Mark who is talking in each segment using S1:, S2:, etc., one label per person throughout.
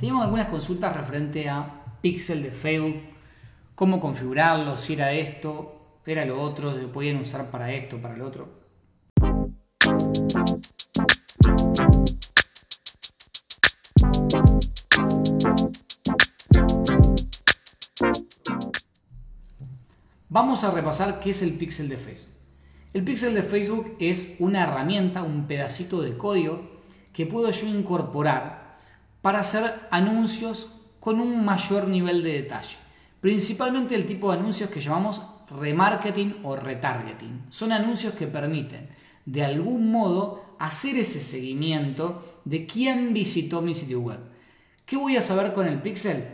S1: Teníamos algunas consultas referente a Pixel de Facebook, cómo configurarlo, si era esto, era lo otro, se podían usar para esto, para lo otro. Vamos a repasar qué es el pixel de Facebook. El pixel de Facebook es una herramienta, un pedacito de código que puedo yo incorporar para hacer anuncios con un mayor nivel de detalle. Principalmente el tipo de anuncios que llamamos remarketing o retargeting. Son anuncios que permiten de algún modo hacer ese seguimiento de quién visitó mi sitio web. ¿Qué voy a saber con el pixel?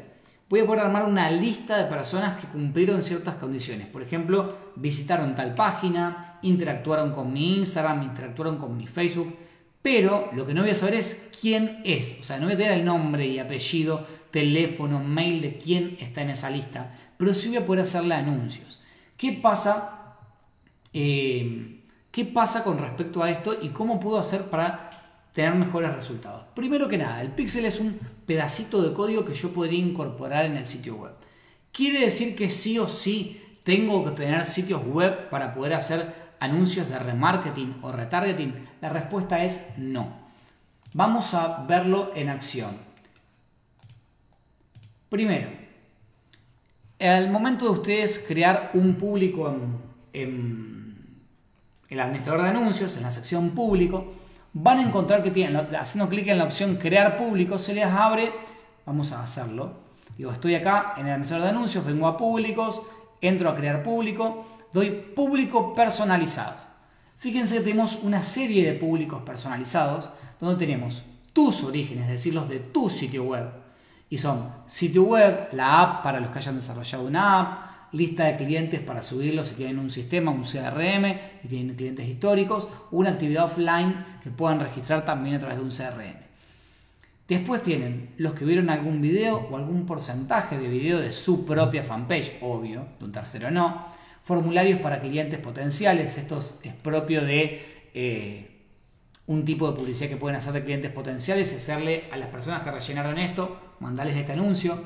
S1: Voy a poder armar una lista de personas que cumplieron ciertas condiciones. Por ejemplo, visitaron tal página, interactuaron con mi Instagram, interactuaron con mi Facebook pero lo que no voy a saber es quién es. O sea, no voy a tener el nombre y apellido, teléfono, mail de quién está en esa lista, pero sí voy a poder hacerle anuncios. ¿Qué pasa? Eh, ¿Qué pasa con respecto a esto y cómo puedo hacer para tener mejores resultados? Primero que nada, el pixel es un pedacito de código que yo podría incorporar en el sitio web. Quiere decir que sí o sí tengo que tener sitios web para poder hacer anuncios de remarketing o retargeting? La respuesta es no. Vamos a verlo en acción. Primero, al momento de ustedes crear un público en, el administrador de anuncios, en la sección público, van a encontrar que tienen, haciendo clic en la opción crear público, se les abre, vamos a hacerlo. Digo, estoy acá en el administrador de anuncios, vengo a públicos, entro a crear público doy público personalizado. Fíjense que tenemos una serie de públicos personalizados donde tenemos tus orígenes, es decir, los de tu sitio web. Y son sitio web, la app para los que hayan desarrollado una app, lista de clientes para subirlos si tienen un sistema, un CRM, y tienen clientes históricos, una actividad offline que puedan registrar también a través de un CRM. Después tienen los que vieron algún video o algún porcentaje de video de su propia fanpage, obvio, de un tercero no formularios para clientes potenciales. Esto es propio de eh, un tipo de publicidad que pueden hacer de clientes potenciales, hacerle a las personas que rellenaron esto, mandarles este anuncio,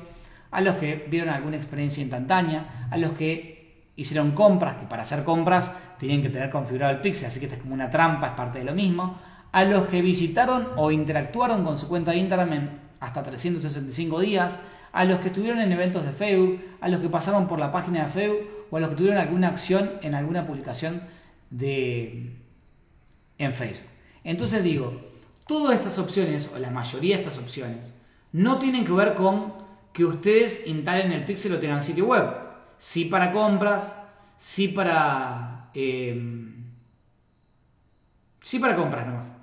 S1: a los que vieron alguna experiencia instantánea, a los que hicieron compras, que para hacer compras tienen que tener configurado el pixel, así que esta es como una trampa, es parte de lo mismo, a los que visitaron o interactuaron con su cuenta de Instagram hasta 365 días, a los que estuvieron en eventos de Facebook, a los que pasaron por la página de Facebook o a los que tuvieron alguna acción en alguna publicación de, en Facebook. Entonces digo, todas estas opciones, o la mayoría de estas opciones, no tienen que ver con que ustedes instalen el Pixel o tengan sitio web. Sí para compras, sí para... Eh, sí para compras nomás.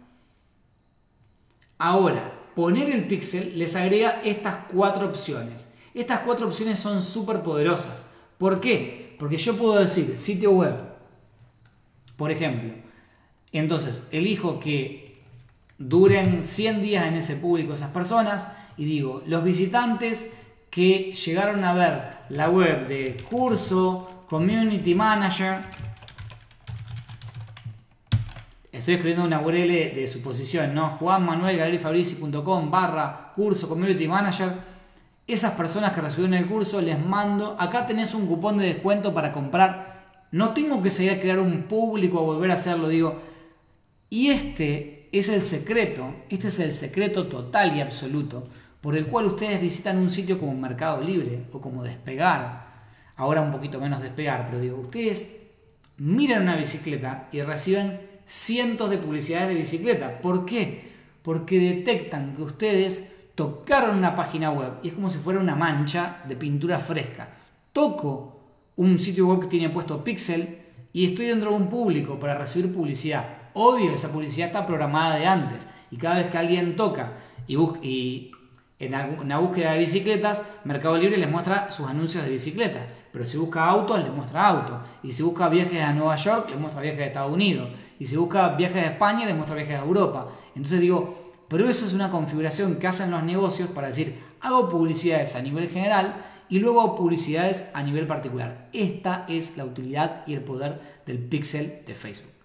S1: Ahora, poner el pixel les agrega estas cuatro opciones. Estas cuatro opciones son súper poderosas. ¿Por qué? Porque yo puedo decir sitio web, por ejemplo. Entonces, elijo que duren 100 días en ese público esas personas y digo, los visitantes que llegaron a ver la web de curso, community manager, Estoy escribiendo una URL de suposición, ¿no? juanmanuelgalerifabrici.com barra curso Community Manager. Esas personas que recibieron el curso les mando, acá tenés un cupón de descuento para comprar. No tengo que seguir a crear un público o volver a hacerlo, digo. Y este es el secreto, este es el secreto total y absoluto por el cual ustedes visitan un sitio como Mercado Libre o como Despegar. Ahora un poquito menos Despegar, pero digo, ustedes miran una bicicleta y reciben cientos de publicidades de bicicleta. ¿Por qué? Porque detectan que ustedes tocaron una página web y es como si fuera una mancha de pintura fresca. Toco un sitio web que tiene puesto pixel y estoy dentro de un público para recibir publicidad. Obvio, esa publicidad está programada de antes y cada vez que alguien toca y, y en una búsqueda de bicicletas, Mercado Libre les muestra sus anuncios de bicicleta. Pero si busca autos, les muestra autos. Y si busca viajes a Nueva York, les muestra viajes a Estados Unidos. Y si busca viajes a España, les muestra viajes a Europa. Entonces digo, pero eso es una configuración que hacen los negocios para decir, hago publicidades a nivel general y luego hago publicidades a nivel particular. Esta es la utilidad y el poder del pixel de Facebook.